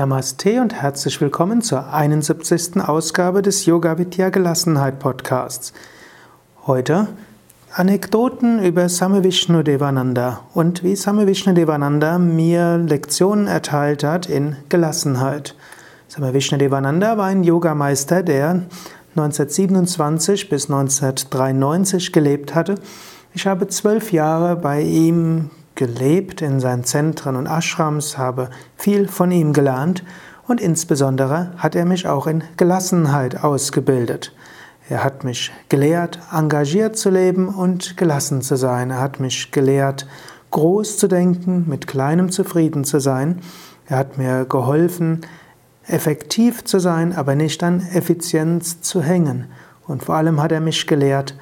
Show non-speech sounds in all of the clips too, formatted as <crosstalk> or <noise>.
Namaste und herzlich willkommen zur 71. Ausgabe des Yoga Vidya Gelassenheit Podcasts. Heute Anekdoten über Same Vishnu Devananda und wie Same Vishnu Devananda mir Lektionen erteilt hat in Gelassenheit. Same Vishnu Devananda war ein Yogameister, der 1927 bis 1993 gelebt hatte. Ich habe zwölf Jahre bei ihm gelebt in seinen Zentren und Ashrams, habe viel von ihm gelernt und insbesondere hat er mich auch in Gelassenheit ausgebildet. Er hat mich gelehrt, engagiert zu leben und gelassen zu sein. Er hat mich gelehrt, groß zu denken, mit kleinem zufrieden zu sein. Er hat mir geholfen, effektiv zu sein, aber nicht an Effizienz zu hängen. Und vor allem hat er mich gelehrt,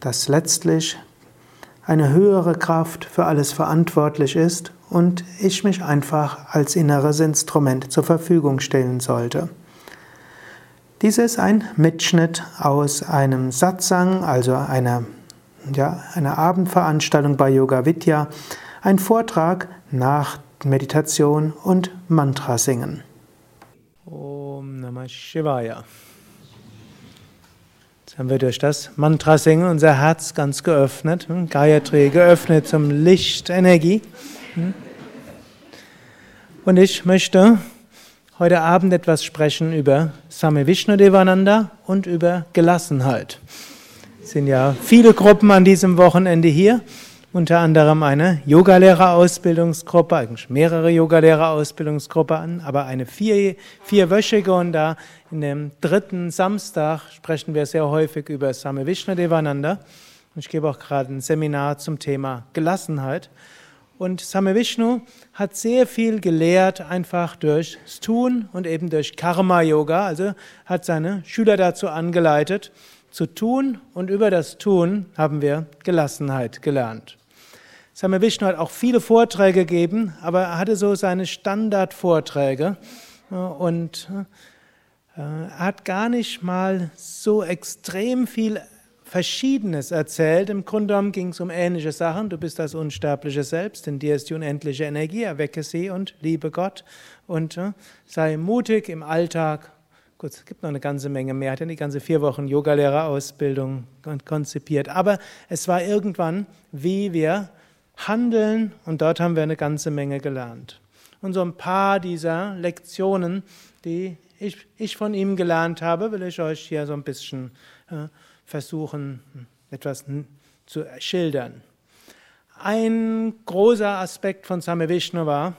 dass letztlich eine höhere Kraft für alles verantwortlich ist und ich mich einfach als inneres Instrument zur Verfügung stellen sollte. Dies ist ein Mitschnitt aus einem Satsang, also einer, ja, einer Abendveranstaltung bei Yoga Vidya, ein Vortrag nach Meditation und Mantra singen. Om Namah Shivaya. Haben wir durch das Mantra singen unser Herz ganz geöffnet, hm, Gayatri geöffnet zum Licht, Energie. Hm. Und ich möchte heute Abend etwas sprechen über Same Vishnu Devananda und über Gelassenheit. Es sind ja viele Gruppen an diesem Wochenende hier unter anderem eine Yogalehrerausbildungsgruppe, eigentlich mehrere Yogalehrerausbildungsgruppen, aber eine vier, vierwöchige und da in dem dritten Samstag sprechen wir sehr häufig über Same Vishnu Devananda. Und ich gebe auch gerade ein Seminar zum Thema Gelassenheit. Und Same Vishnu hat sehr viel gelehrt, einfach durchs Tun und eben durch Karma Yoga, also hat seine Schüler dazu angeleitet, zu tun und über das Tun haben wir Gelassenheit gelernt. Same Vishnu hat auch viele Vorträge gegeben, aber er hatte so seine Standardvorträge und äh, er hat gar nicht mal so extrem viel Verschiedenes erzählt. Im Grunde genommen ging es um ähnliche Sachen. Du bist das unsterbliche Selbst, in dir ist die unendliche Energie, erwecke sie und liebe Gott und äh, sei mutig im Alltag. Gut, es gibt noch eine ganze Menge mehr. Er hat ja die ganze vier Wochen Yogalehrerausbildung konzipiert. Aber es war irgendwann, wie wir Handeln und dort haben wir eine ganze Menge gelernt. Und so ein paar dieser Lektionen, die ich, ich von ihm gelernt habe, will ich euch hier so ein bisschen äh, versuchen, etwas zu schildern. Ein großer Aspekt von Same Vishnu war,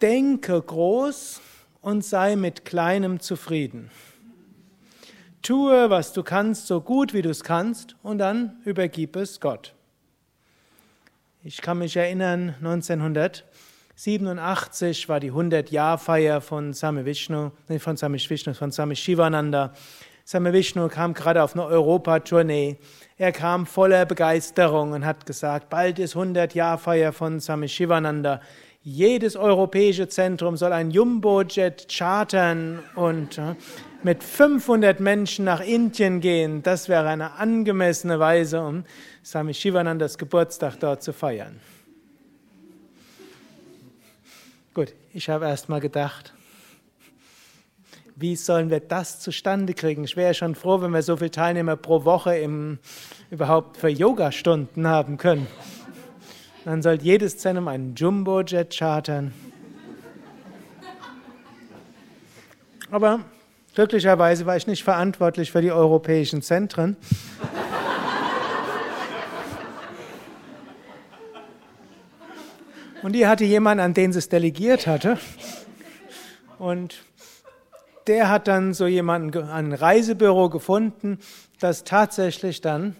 denke groß und sei mit Kleinem zufrieden. Tue, was du kannst, so gut wie du es kannst, und dann übergib es Gott. Ich kann mich erinnern, 1987 war die 100-Jahr-Feier von Same Vishnu, nee, von Same Vishnu, von Same Shivananda. Same Vishnu kam gerade auf eine Europa-Tournee. Er kam voller Begeisterung und hat gesagt, bald ist 100-Jahr-Feier von Same Shivananda. Jedes europäische Zentrum soll ein Jumbo-Jet chartern und äh, mit 500 Menschen nach Indien gehen. Das wäre eine angemessene Weise, um Swami Shivanandas Geburtstag dort zu feiern. Gut, ich habe erst mal gedacht, wie sollen wir das zustande kriegen? Ich wäre schon froh, wenn wir so viele Teilnehmer pro Woche im, überhaupt für Yoga-Stunden haben können. Dann soll jedes Zentrum einen Jumbo-Jet chartern. Aber glücklicherweise war ich nicht verantwortlich für die europäischen Zentren. Und die hatte jemanden, an den sie es delegiert hatte. Und der hat dann so jemanden, ein Reisebüro gefunden, das tatsächlich dann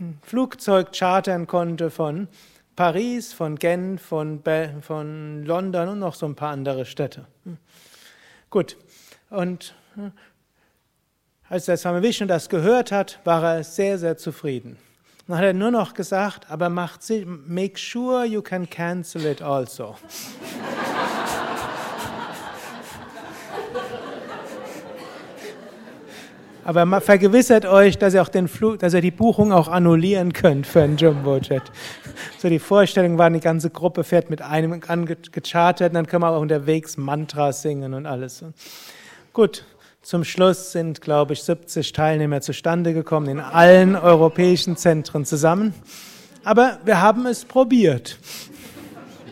ein Flugzeug chartern konnte von Paris, von Genf, von, von London und noch so ein paar andere Städte. Gut. Und als der Swami Vishnu das gehört hat, war er sehr, sehr zufrieden. Dann hat er nur noch gesagt, aber macht make sure you can cancel it also. Aber vergewissert euch, dass ihr auch den Flug, dass ihr die Buchung auch annullieren könnt für einen Jumbojet. <laughs> So die Vorstellung war, die ganze Gruppe fährt mit einem angechartert, dann können wir auch unterwegs Mantras singen und alles. Gut, zum Schluss sind, glaube ich, 70 Teilnehmer zustande gekommen in allen europäischen Zentren zusammen. Aber wir haben es probiert.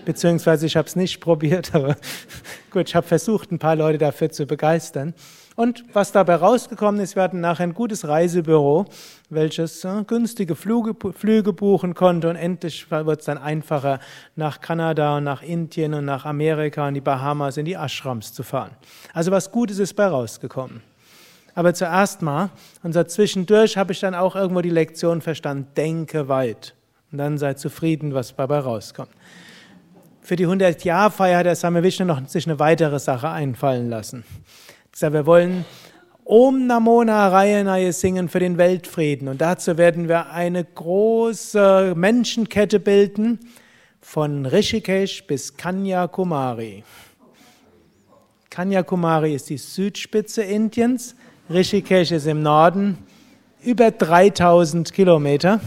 Beziehungsweise ich habe es nicht probiert, aber <laughs> gut, ich habe versucht, ein paar Leute dafür zu begeistern. Und was dabei rausgekommen ist, wir hatten nachher ein gutes Reisebüro, welches äh, günstige Flüge, Flüge buchen konnte und endlich wird es dann einfacher, nach Kanada und nach Indien und nach Amerika und die Bahamas in die Ashrams zu fahren. Also was Gutes ist bei rausgekommen. Aber zuerst mal, und so zwischendurch habe ich dann auch irgendwo die Lektion verstanden, denke weit. Und dann sei zufrieden, was dabei rauskommt. Für die 100-Jahr-Feier hat der Same Vishnu noch sich eine weitere Sache einfallen lassen. Wir wollen Om Namo Narayana singen für den Weltfrieden. Und dazu werden wir eine große Menschenkette bilden, von Rishikesh bis Kanyakumari. Kanyakumari ist die Südspitze Indiens, Rishikesh ist im Norden, über 3000 Kilometer.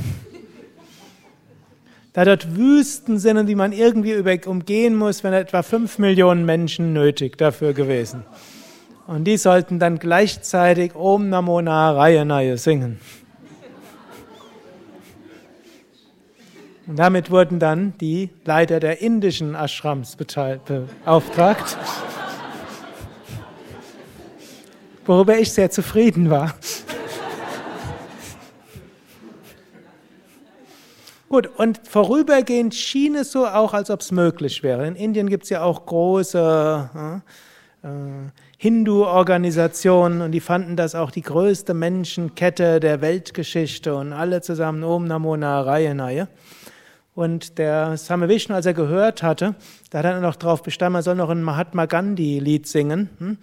Da dort Wüsten sind und die man irgendwie umgehen muss, wenn etwa 5 Millionen Menschen nötig dafür gewesen. Und die sollten dann gleichzeitig Om Namo Narayana singen. Und damit wurden dann die Leiter der indischen Ashrams beauftragt, worüber ich sehr zufrieden war. Gut, und vorübergehend schien es so auch, als ob es möglich wäre. In Indien gibt es ja auch große äh, Hindu-Organisationen und die fanden das auch die größte Menschenkette der Weltgeschichte und alle zusammen Om Namo Narayana. Und der Same Vishnu, als er gehört hatte, da hat er noch darauf bestanden, er soll noch ein Mahatma Gandhi-Lied singen. Hm?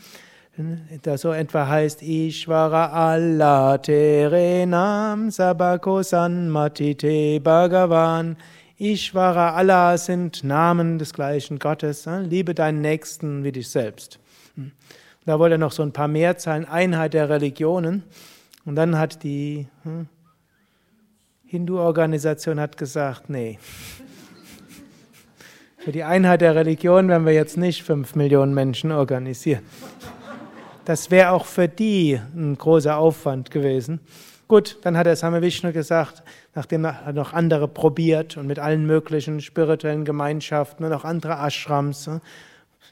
Das so etwa heißt Ishvara Allah Terenam Sabako Sanmatite Bhagavan. Ishvara Allah sind Namen des gleichen Gottes. Hm? Liebe deinen Nächsten wie dich selbst. Hm? Da wollte er noch so ein paar Mehrzahlen, Einheit der Religionen. Und dann hat die hm, Hindu-Organisation gesagt, nee. Für die Einheit der Religion werden wir jetzt nicht fünf Millionen Menschen organisieren. Das wäre auch für die ein großer Aufwand gewesen. Gut, dann hat der Same Vishnu gesagt, nachdem er noch andere probiert und mit allen möglichen spirituellen Gemeinschaften und auch andere Ashrams,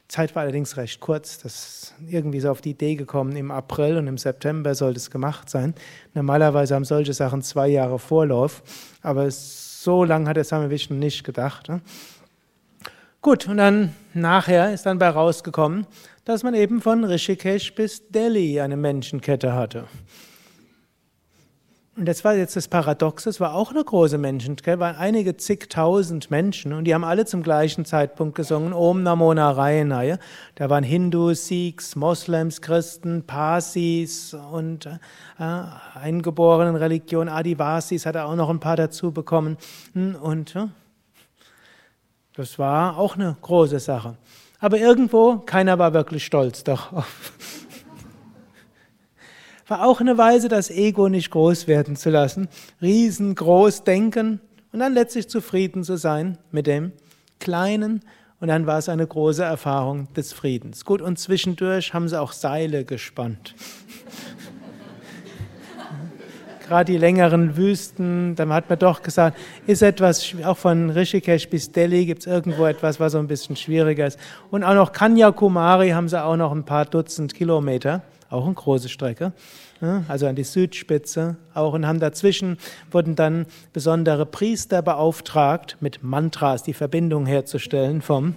Zeit war allerdings recht kurz. Das ist irgendwie so auf die Idee gekommen, im April und im September sollte es gemacht sein. Normalerweise haben solche Sachen zwei Jahre Vorlauf, aber so lange hat der Same Vishnu nicht gedacht. Ne? Gut, und dann nachher ist dann bei rausgekommen, dass man eben von Rishikesh bis Delhi eine Menschenkette hatte. Und das war jetzt das Paradox, es war auch eine große Menschenkette, waren einige zigtausend Menschen und die haben alle zum gleichen Zeitpunkt gesungen, Om Namo Narayana. Da waren Hindus, Sikhs, Moslems, Christen, Parsis und äh, eingeborenen Religion, Adivasis hat er auch noch ein paar dazu bekommen. Und äh, das war auch eine große Sache. Aber irgendwo, keiner war wirklich stolz darauf war auch eine Weise, das Ego nicht groß werden zu lassen, riesengroß denken und dann letztlich zufrieden zu sein mit dem Kleinen. Und dann war es eine große Erfahrung des Friedens. Gut, und zwischendurch haben sie auch Seile gespannt. <laughs> Gerade die längeren Wüsten, dann hat man doch gesagt, ist etwas, auch von Rishikesh bis Delhi gibt es irgendwo etwas, was so ein bisschen schwieriger ist. Und auch noch Kanyakumari haben sie auch noch ein paar Dutzend Kilometer auch eine große Strecke, also an die Südspitze auch und haben dazwischen wurden dann besondere Priester beauftragt, mit Mantras die Verbindung herzustellen vom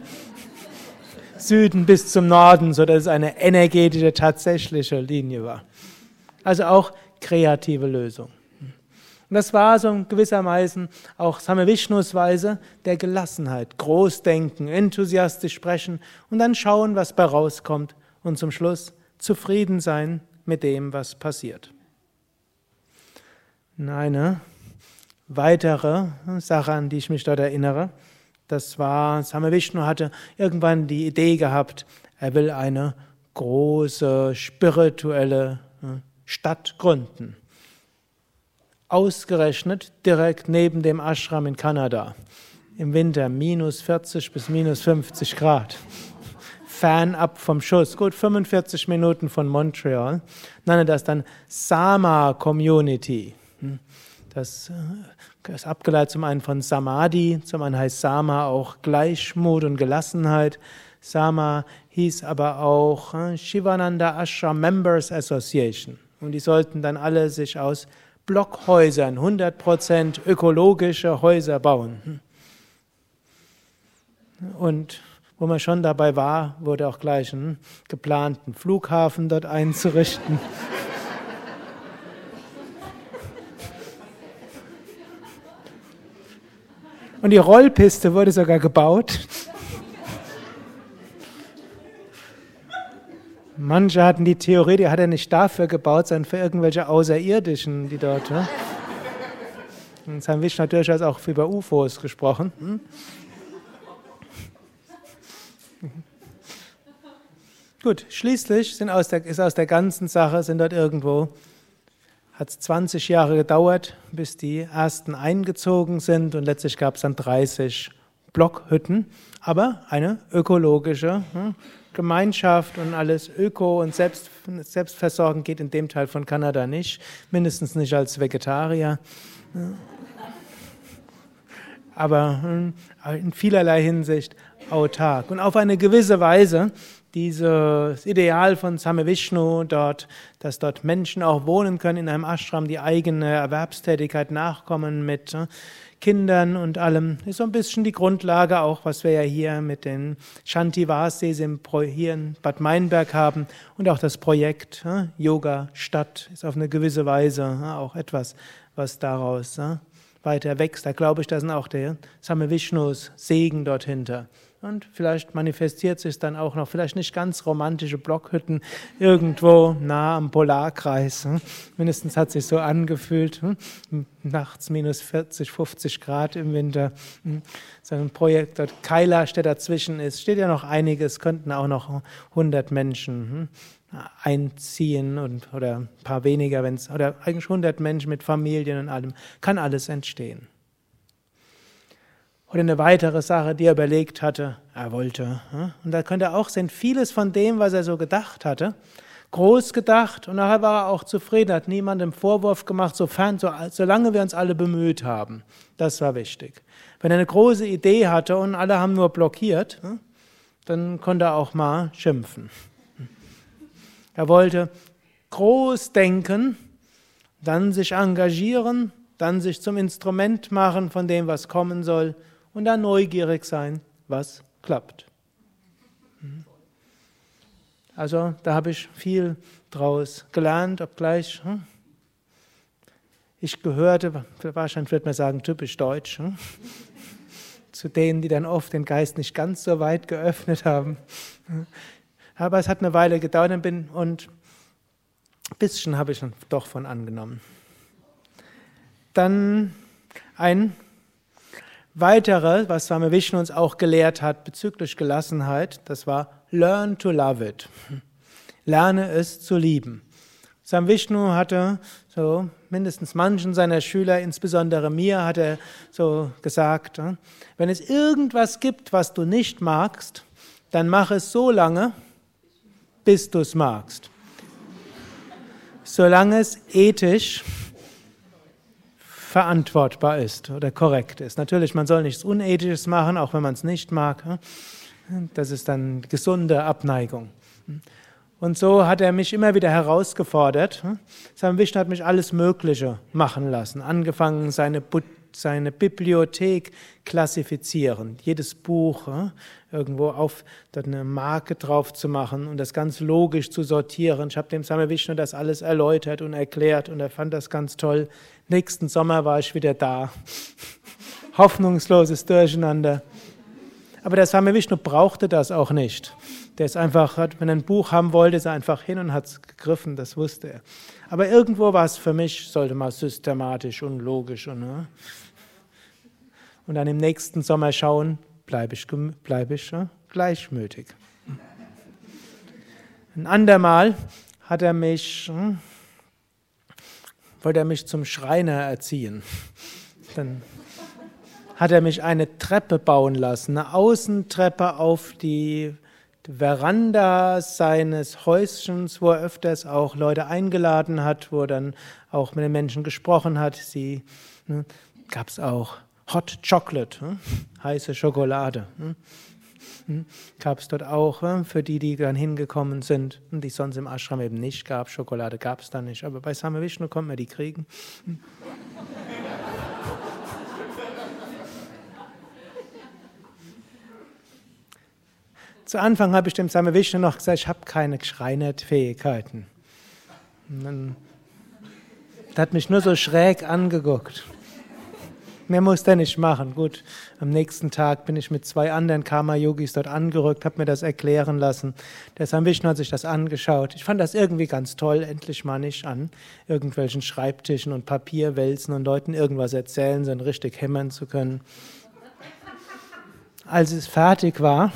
Süden bis zum Norden, sodass es eine energetische, tatsächliche Linie war. Also auch kreative Lösung. Und das war so gewissermaßen auch Same Vishnus Weise der Gelassenheit. Großdenken, enthusiastisch sprechen und dann schauen, was bei rauskommt. Und zum Schluss zufrieden sein mit dem, was passiert. Eine weitere Sache, an die ich mich dort erinnere, das war, Same Vishnu hatte irgendwann die Idee gehabt, er will eine große spirituelle Stadt gründen. Ausgerechnet direkt neben dem Ashram in Kanada. Im Winter minus 40 bis minus 50 Grad. Fernab vom Schuss. Gut 45 Minuten von Montreal. Nenne das dann Sama Community. Hm. Das äh, ist abgeleitet zum einen von Samadhi, zum anderen heißt Sama auch Gleichmut und Gelassenheit. Sama hieß aber auch äh, Shivananda Ashram Members Association. Und die sollten dann alle sich aus Blockhäusern, 100% ökologische Häuser bauen. Und wo man schon dabei war, wurde auch gleich ein geplanten Flughafen dort einzurichten. Und die Rollpiste wurde sogar gebaut. Manche hatten die Theorie, die hat er nicht dafür gebaut, sondern für irgendwelche Außerirdischen, die dort. Ne? Jetzt haben wir natürlich auch über UFOs gesprochen. Hm? Gut, schließlich sind aus der, ist aus der ganzen Sache, sind dort irgendwo, hat es 20 Jahre gedauert, bis die ersten eingezogen sind und letztlich gab es dann 30 Blockhütten, aber eine ökologische hm, Gemeinschaft und alles Öko und Selbst, Selbstversorgen geht in dem Teil von Kanada nicht, mindestens nicht als Vegetarier. Aber hm, in vielerlei Hinsicht autark. Und auf eine gewisse Weise dieses Ideal von Same Vishnu dort, dass dort Menschen auch wohnen können in einem Ashram, die eigene Erwerbstätigkeit nachkommen mit äh, Kindern und allem, ist so ein bisschen die Grundlage auch, was wir ja hier mit den Shantivasis hier in Bad Meinberg haben und auch das Projekt äh, Yoga Stadt ist auf eine gewisse Weise äh, auch etwas, was daraus weiter wächst. Da glaube ich, da sind auch der Same Vishnus Segen dort hinter. Und vielleicht manifestiert sich dann auch noch, vielleicht nicht ganz romantische Blockhütten irgendwo nah am Polarkreis. Hm? Mindestens hat sich so angefühlt. Hm? Nachts minus 40, 50 Grad im Winter. Hm? So ein Projekt dort, Kailash, der dazwischen ist, steht ja noch einiges, könnten auch noch 100 Menschen einziehen und, oder ein paar weniger, wenn oder eigentlich 100 Menschen mit Familien und allem. Kann alles entstehen. Oder eine weitere Sache, die er überlegt hatte, er wollte. Und da könnte er auch sehen, vieles von dem, was er so gedacht hatte, groß gedacht und nachher war er auch zufrieden, hat niemandem Vorwurf gemacht, sofern, so, solange wir uns alle bemüht haben. Das war wichtig. Wenn er eine große Idee hatte und alle haben nur blockiert, dann konnte er auch mal schimpfen. Er wollte groß denken, dann sich engagieren, dann sich zum Instrument machen von dem, was kommen soll und dann neugierig sein, was klappt. Hm. Also da habe ich viel draus gelernt, obgleich hm, ich gehörte, wahrscheinlich wird man sagen, typisch deutsch, hm, <laughs> zu denen, die dann oft den Geist nicht ganz so weit geöffnet haben. <laughs> Aber es hat eine Weile gedauert und ein bisschen habe ich doch von angenommen. Dann ein Weitere, was Swami Vishnu uns auch gelehrt hat bezüglich Gelassenheit, das war Learn to love it. Lerne es zu lieben. Swami Vishnu hatte so mindestens manchen seiner Schüler, insbesondere mir, hat er so gesagt, wenn es irgendwas gibt, was du nicht magst, dann mach es so lange, bis du es magst. Solange es ethisch verantwortbar ist oder korrekt ist. Natürlich, man soll nichts Unethisches machen, auch wenn man es nicht mag. Das ist dann gesunde Abneigung. Und so hat er mich immer wieder herausgefordert. Sein Vishnu hat mich alles Mögliche machen lassen. Angefangen, seine, seine Bibliothek klassifizieren. Jedes Buch irgendwo auf dort eine Marke drauf zu machen und das ganz logisch zu sortieren. Ich habe dem Same Vishnu das alles erläutert und erklärt und er fand das ganz toll. Nächsten Sommer war ich wieder da. <laughs> Hoffnungsloses Durcheinander. Aber der Same Vishnu brauchte das auch nicht. Der ist einfach, wenn er ein Buch haben wollte, ist er einfach hin und hat es gegriffen, das wusste er. Aber irgendwo war es für mich, sollte mal systematisch und logisch und, ne? und dann im nächsten Sommer schauen, bleibe ich, bleib ich ne? gleichmütig. Ein andermal hat er mich hm, wollte er mich zum Schreiner erziehen. Dann hat er mich eine Treppe bauen lassen, eine Außentreppe auf die Veranda seines Häuschens, wo er öfters auch Leute eingeladen hat, wo er dann auch mit den Menschen gesprochen hat. Sie ne, gab es auch Hot Chocolate, hm? heiße Schokolade. Hm? Hm? Gab es dort auch hm? für die, die dann hingekommen sind und die sonst im Ashram eben nicht gab. Schokolade gab es da nicht, aber bei Same Vishnu konnte man die kriegen. Hm? Zu Anfang habe ich dem Same Vishnu noch gesagt, ich habe keine Schreinert-Fähigkeiten. Dann hat mich nur so schräg angeguckt. Mehr muss der nicht machen. Gut, am nächsten Tag bin ich mit zwei anderen Karma-Yogis dort angerückt, habe mir das erklären lassen. Der Sam Vishnu hat sich das angeschaut. Ich fand das irgendwie ganz toll, endlich mal nicht an irgendwelchen Schreibtischen und Papierwälzen und Leuten irgendwas erzählen, sondern richtig hämmern zu können. Als es fertig war,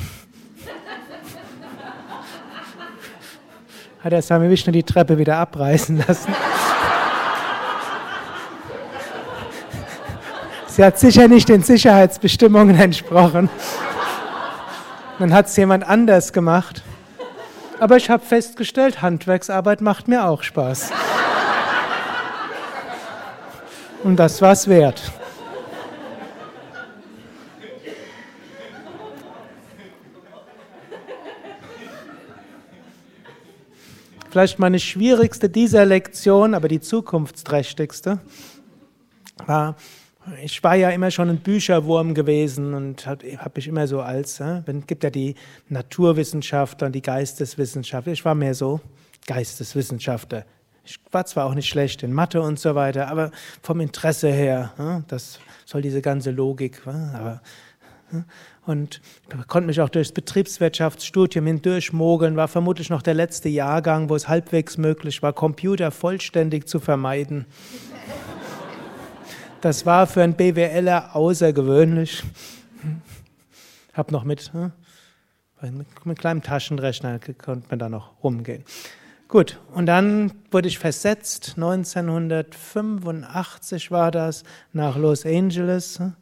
hat der Sami Vishnu die Treppe wieder abreißen lassen. Sie hat sicher nicht den Sicherheitsbestimmungen <laughs> entsprochen. Dann hat es jemand anders gemacht. Aber ich habe festgestellt, Handwerksarbeit macht mir auch Spaß. Und das war es wert. Vielleicht meine schwierigste dieser Lektion, aber die zukunftsträchtigste, war, ich war ja immer schon ein Bücherwurm gewesen und habe hab mich immer so als, es gibt ja die Naturwissenschaftler und die Geisteswissenschaftler, ich war mehr so Geisteswissenschaftler. Ich war zwar auch nicht schlecht in Mathe und so weiter, aber vom Interesse her, das soll diese ganze Logik, aber und konnte mich auch durchs Betriebswirtschaftsstudium hindurchmogeln, war vermutlich noch der letzte Jahrgang, wo es halbwegs möglich war, Computer vollständig zu vermeiden. Das war für einen BWLer außergewöhnlich. Hab noch mit, hm, mit einem kleinen Taschenrechner konnte man da noch rumgehen. Gut, und dann wurde ich versetzt, 1985 war das, nach Los Angeles. Hm,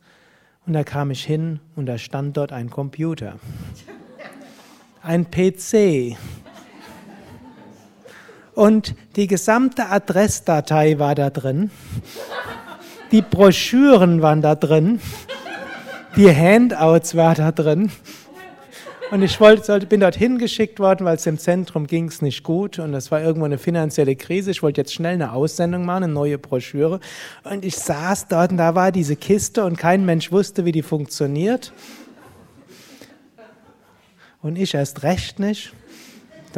und da kam ich hin und da stand dort ein Computer. Ein PC. Und die gesamte Adressdatei war da drin. Die Broschüren waren da drin. Die Handouts waren da drin. Und ich wollte, bin dort hingeschickt worden, weil es im Zentrum ging es nicht gut und das war irgendwo eine finanzielle Krise. Ich wollte jetzt schnell eine Aussendung machen, eine neue Broschüre. Und ich saß dort und da war diese Kiste und kein Mensch wusste, wie die funktioniert. Und ich erst recht nicht.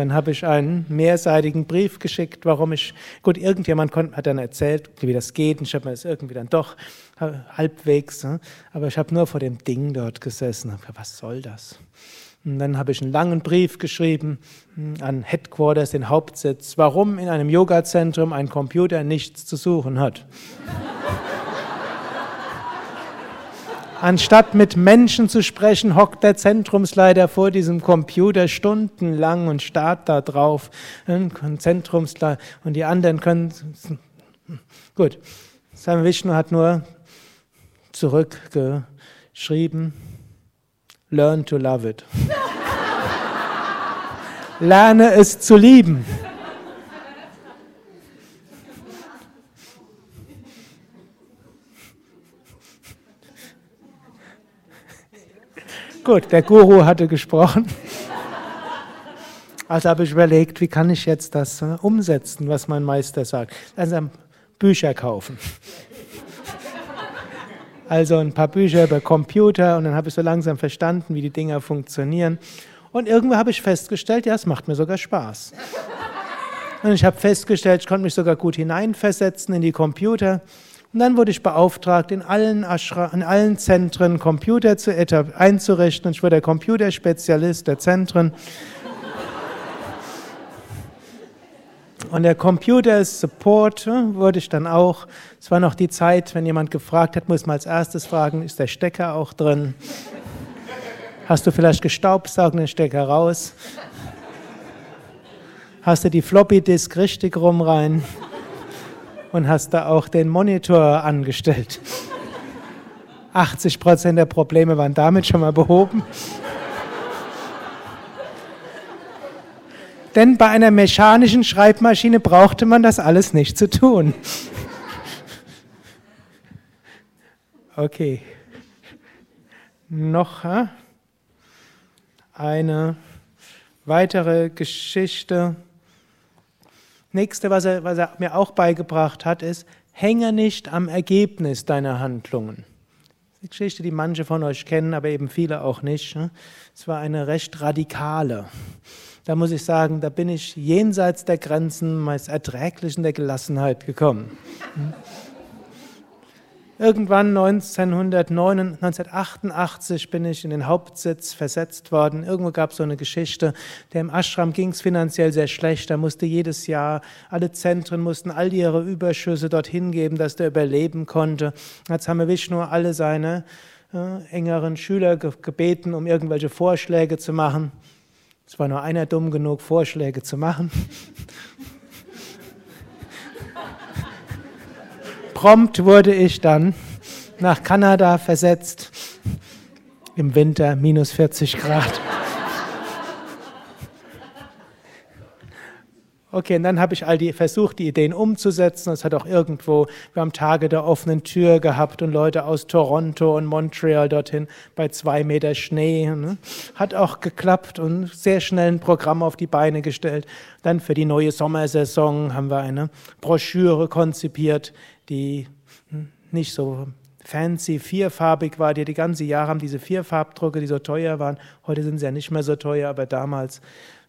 Dann habe ich einen mehrseitigen Brief geschickt, warum ich, gut, irgendjemand hat dann erzählt, wie das geht, und ich habe mir das irgendwie dann doch halbwegs, ne? aber ich habe nur vor dem Ding dort gesessen, habe was soll das? Und dann habe ich einen langen Brief geschrieben hm, an Headquarters, den Hauptsitz, warum in einem Yoga-Zentrum ein Computer nichts zu suchen hat. Anstatt mit Menschen zu sprechen, hockt der Zentrumsleiter vor diesem Computer stundenlang und starrt da drauf. Zentrumsleiter und die anderen können. Gut, Sam Vishnu hat nur zurückgeschrieben. Learn to love it. <laughs> Lerne es zu lieben. Gut, der Guru hatte gesprochen. Also habe ich überlegt, wie kann ich jetzt das äh, umsetzen, was mein Meister sagt. Also Bücher kaufen. Also ein paar Bücher über Computer und dann habe ich so langsam verstanden, wie die Dinger funktionieren. Und irgendwo habe ich festgestellt, ja, es macht mir sogar Spaß. Und ich habe festgestellt, ich konnte mich sogar gut hineinversetzen in die Computer. Und dann wurde ich beauftragt, in allen, Ashra, in allen Zentren Computer zu einzurichten. Ich wurde der Computerspezialist der Zentren. Und der Computer Support äh, wurde ich dann auch. Es war noch die Zeit, wenn jemand gefragt hat, muss man als erstes fragen, ist der Stecker auch drin? Hast du vielleicht gestaubsaugt den Stecker raus? Hast du die Floppy Disk richtig rum rein? Und hast da auch den Monitor angestellt. <laughs> 80 Prozent der Probleme waren damit schon mal behoben. Denn bei einer mechanischen Schreibmaschine brauchte man das alles nicht zu tun. Okay. Noch eine weitere Geschichte. Nächste, was er, was er mir auch beigebracht hat, ist, hänge nicht am Ergebnis deiner Handlungen. Eine Geschichte, die manche von euch kennen, aber eben viele auch nicht. Es war eine recht radikale. Da muss ich sagen, da bin ich jenseits der Grenzen meines Erträglichen der Gelassenheit gekommen. Irgendwann 1989 bin ich in den Hauptsitz versetzt worden. Irgendwo gab es so eine Geschichte, dem Ashram ging es finanziell sehr schlecht. Da musste jedes Jahr, alle Zentren mussten all ihre Überschüsse dorthin geben, dass der überleben konnte. Jetzt haben wir Vishnu alle seine äh, engeren Schüler gebeten, um irgendwelche Vorschläge zu machen. Es war nur einer dumm genug, Vorschläge zu machen. <laughs> Prompt wurde ich dann nach Kanada versetzt. Im Winter minus 40 Grad. Okay, und dann habe ich all die versucht, die Ideen umzusetzen. Es hat auch irgendwo, wir haben Tage der offenen Tür gehabt und Leute aus Toronto und Montreal dorthin bei zwei Meter Schnee. Ne? Hat auch geklappt und sehr schnell ein Programm auf die Beine gestellt. Dann für die neue Sommersaison haben wir eine Broschüre konzipiert, die hm, nicht so fancy vierfarbig war, die die ganze Jahre haben diese Vierfarbdrucke, die so teuer waren. Heute sind sie ja nicht mehr so teuer, aber damals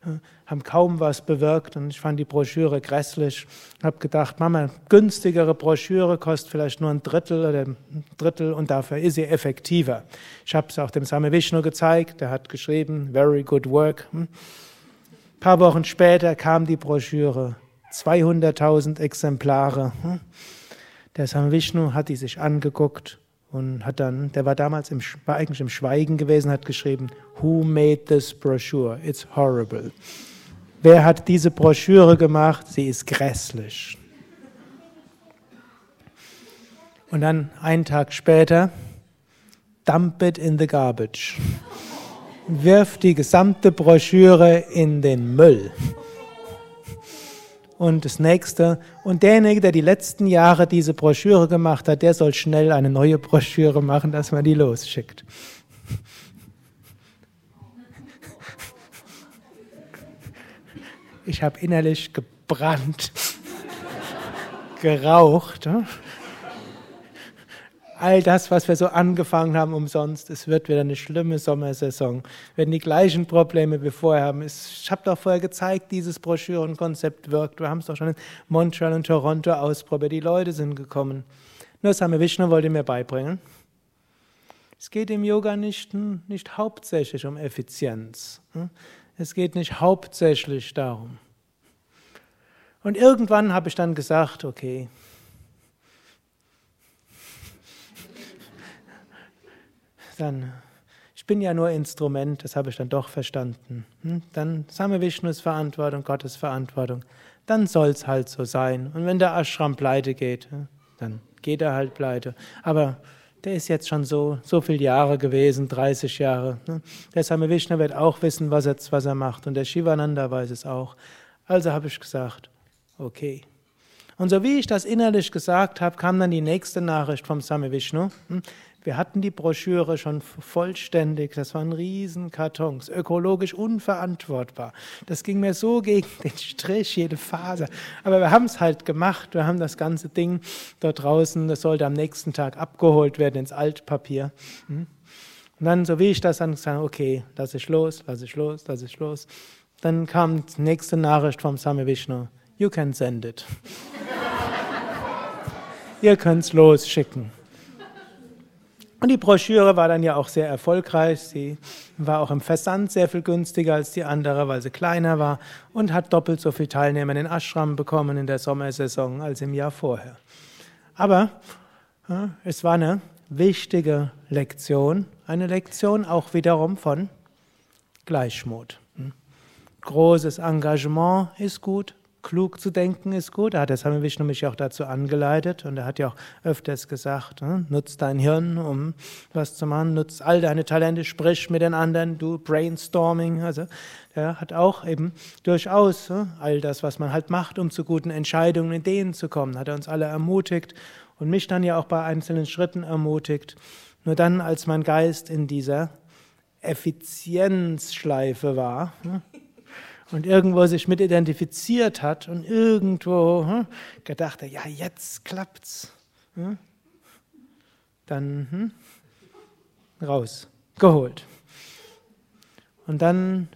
hm, haben kaum was bewirkt und ich fand die Broschüre grässlich. Habe gedacht, Mama, günstigere Broschüre kostet vielleicht nur ein Drittel oder ein Drittel und dafür ist sie effektiver. Ich habe es auch dem Same Vishnu gezeigt, der hat geschrieben, very good work. Ein hm. paar Wochen später kam die Broschüre, 200.000 Exemplare. Der Same Vishnu hat die sich angeguckt und hat dann, der war damals im, war eigentlich im Schweigen gewesen, hat geschrieben, Who made this brochure? It's horrible. Wer hat diese Broschüre gemacht? Sie ist grässlich. Und dann einen Tag später, dump it in the garbage. Wirf die gesamte Broschüre in den Müll. Und das nächste, und derjenige, der die letzten Jahre diese Broschüre gemacht hat, der soll schnell eine neue Broschüre machen, dass man die losschickt. Ich habe innerlich gebrannt, geraucht. Hm? all das, was wir so angefangen haben, umsonst. Es wird wieder eine schlimme Sommersaison. Wir werden die gleichen Probleme wie vorher haben. Ich habe doch vorher gezeigt, dieses Broschürenkonzept wirkt. Wir haben es doch schon in Montreal und Toronto ausprobiert. Die Leute sind gekommen. Nur Same Vishnu wollte mir beibringen. Es geht im Yoga nicht, nicht hauptsächlich um Effizienz. Es geht nicht hauptsächlich darum. Und irgendwann habe ich dann gesagt, okay, dann, ich bin ja nur Instrument, das habe ich dann doch verstanden. Hm? Dann Same Vishnus Verantwortung, Gottes Verantwortung. Dann soll es halt so sein. Und wenn der Ashram pleite geht, dann geht er halt pleite. Aber der ist jetzt schon so, so viele Jahre gewesen, 30 Jahre. Ne? Der Same Vishnu wird auch wissen, was er, was er macht. Und der Shivananda weiß es auch. Also habe ich gesagt, okay. Und so wie ich das innerlich gesagt habe, kam dann die nächste Nachricht vom Same Vishnu. Wir hatten die Broschüre schon vollständig. Das waren Riesenkartons, ökologisch unverantwortbar. Das ging mir so gegen <laughs> den Strich, jede Faser. Aber wir haben es halt gemacht. Wir haben das ganze Ding dort draußen, das sollte am nächsten Tag abgeholt werden ins Altpapier. Hm? Und dann, so wie ich das dann gesagt okay, lass ich los, lass ich los, lass ich los. Dann kam die nächste Nachricht vom Same Vishnu. You can send it. <laughs> Ihr könnt es losschicken. Und die Broschüre war dann ja auch sehr erfolgreich. Sie war auch im Versand sehr viel günstiger als die andere, weil sie kleiner war und hat doppelt so viele Teilnehmer in den Ashram bekommen in der Sommersaison als im Jahr vorher. Aber ja, es war eine wichtige Lektion, eine Lektion auch wiederum von Gleichmut. Hm. Großes Engagement ist gut, klug zu denken ist gut. Da hat der Same Vishnu mich auch dazu angeleitet und er hat ja auch öfters gesagt, hm, nutz dein Hirn, um was zu machen, nutz all deine Talente, sprich mit den anderen, du Brainstorming. Also er hat auch eben durchaus hm, all das, was man halt macht, um zu guten Entscheidungen, Ideen zu kommen, hat er uns alle ermutigt und mich dann ja auch bei einzelnen Schritten ermutigt. Nur dann, als mein Geist in dieser Effizienzschleife war, hm, und irgendwo sich mit identifiziert hat und irgendwo hm, gedacht hat, ja, jetzt klappt's. Hm, dann hm, raus, geholt. Und dann,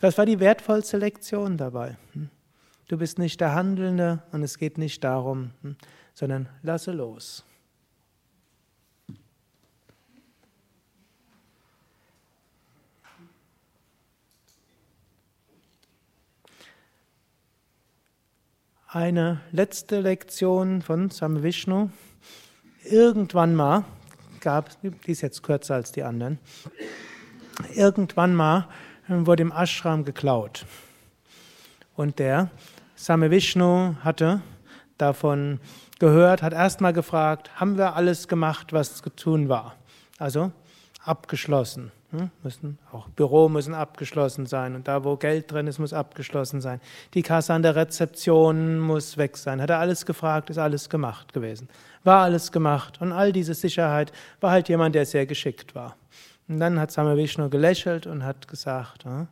das war die wertvollste Lektion dabei. Hm. Du bist nicht der Handelnde und es geht nicht darum, hm, sondern lasse los. Eine letzte Lektion von Sam Vishnu. Irgendwann mal gab, die ist jetzt kürzer als die anderen, irgendwann mal wurde im Ashram geklaut. Und der Same Vishnu hatte davon gehört, hat erstmal gefragt, haben wir alles gemacht, was zu tun war? Also abgeschlossen. Hm? Müssen, auch Büro müssen abgeschlossen sein und da, wo Geld drin ist, muss abgeschlossen sein. Die Kasse an der Rezeption muss weg sein. Hat er alles gefragt, ist alles gemacht gewesen. War alles gemacht und all diese Sicherheit war halt jemand, der sehr geschickt war. Und dann hat Same Vishnu gelächelt und hat gesagt, hm,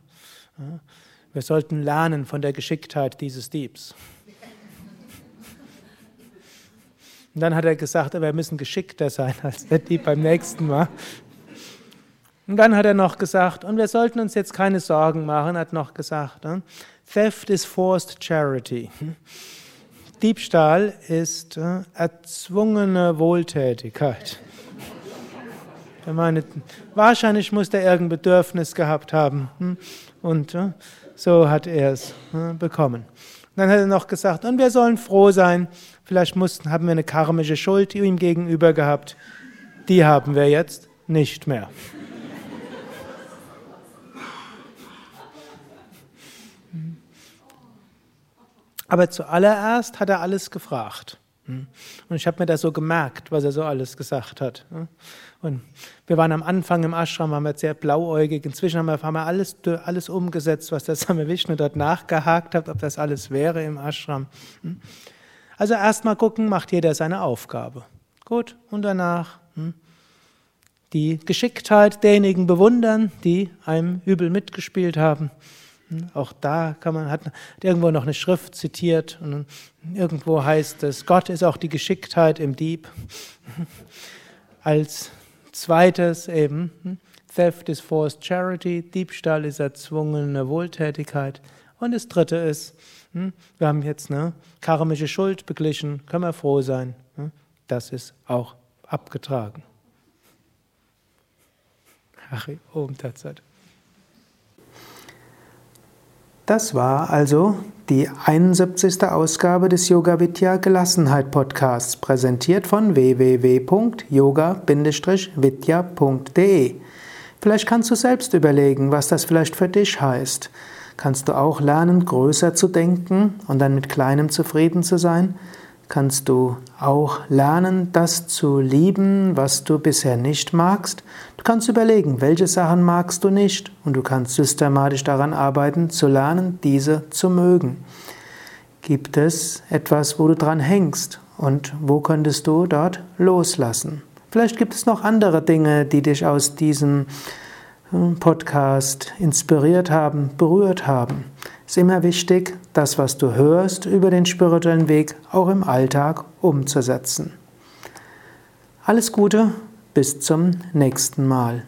hm, wir sollten lernen von der Geschicktheit dieses Diebs. Und dann hat er gesagt, wir müssen geschickter sein als der Dieb beim nächsten Mal. Und dann hat er noch gesagt, und wir sollten uns jetzt keine Sorgen machen, hat noch gesagt, hm, Theft is forced charity. <laughs> Diebstahl ist äh, erzwungene Wohltätigkeit. <laughs> Ich meine, wahrscheinlich muss er irgendein Bedürfnis gehabt haben. Hm, und äh, so hat er es äh, bekommen. Dann hat er noch gesagt, und wir sollen froh sein, vielleicht mussten, haben wir eine karmische Schuld ihm gegenüber gehabt. Die haben wir jetzt nicht mehr. Aber zuallererst hat er alles gefragt. Hm? Und ich habe mir das so gemerkt, was er so alles gesagt hat. Hm? Und wir waren am Anfang im Ashram, haben wir sehr blauäugig. Inzwischen haben wir, haben wir alles, alles umgesetzt, was der <laughs> Same Vishnu dort nachgehakt hat, ob das alles wäre im Ashram. Hm? Also erstmal gucken, macht jeder seine Aufgabe. Gut, und danach die Geschicktheit derjenigen bewundern, die einem übel mitgespielt haben. Hm, auch da kann man, hat irgendwo noch eine Schrift zitiert und irgendwo heißt es, Gott ist auch die Geschicktheit im Dieb. <laughs> Als zweites eben, hm, Theft is forced charity, Diebstahl ist erzwungene Wohltätigkeit. Und das dritte ist, hm, wir haben jetzt eine karmische Schuld beglichen, können wir froh sein. Das ist auch abgetragen. Hari Om Tatsat. Das war also die 71. Ausgabe des Yoga Vidya Gelassenheit Podcasts, präsentiert von www.yoga-vidya.de. Vielleicht kannst du selbst überlegen, was das vielleicht für dich heißt. Kannst du auch lernen, größer zu denken und dann mit kleinem zufrieden zu sein? Kannst du auch lernen, das zu lieben, was du bisher nicht magst. Du kannst überlegen, welche Sachen magst du nicht und du kannst systematisch daran arbeiten, zu lernen, diese zu mögen. Gibt es etwas, wo du dran hängst und wo könntest du dort loslassen? Vielleicht gibt es noch andere Dinge, die dich aus diesem hm, Podcast inspiriert haben, berührt haben ist immer wichtig, das, was du hörst über den spirituellen Weg, auch im Alltag umzusetzen. Alles Gute, bis zum nächsten Mal.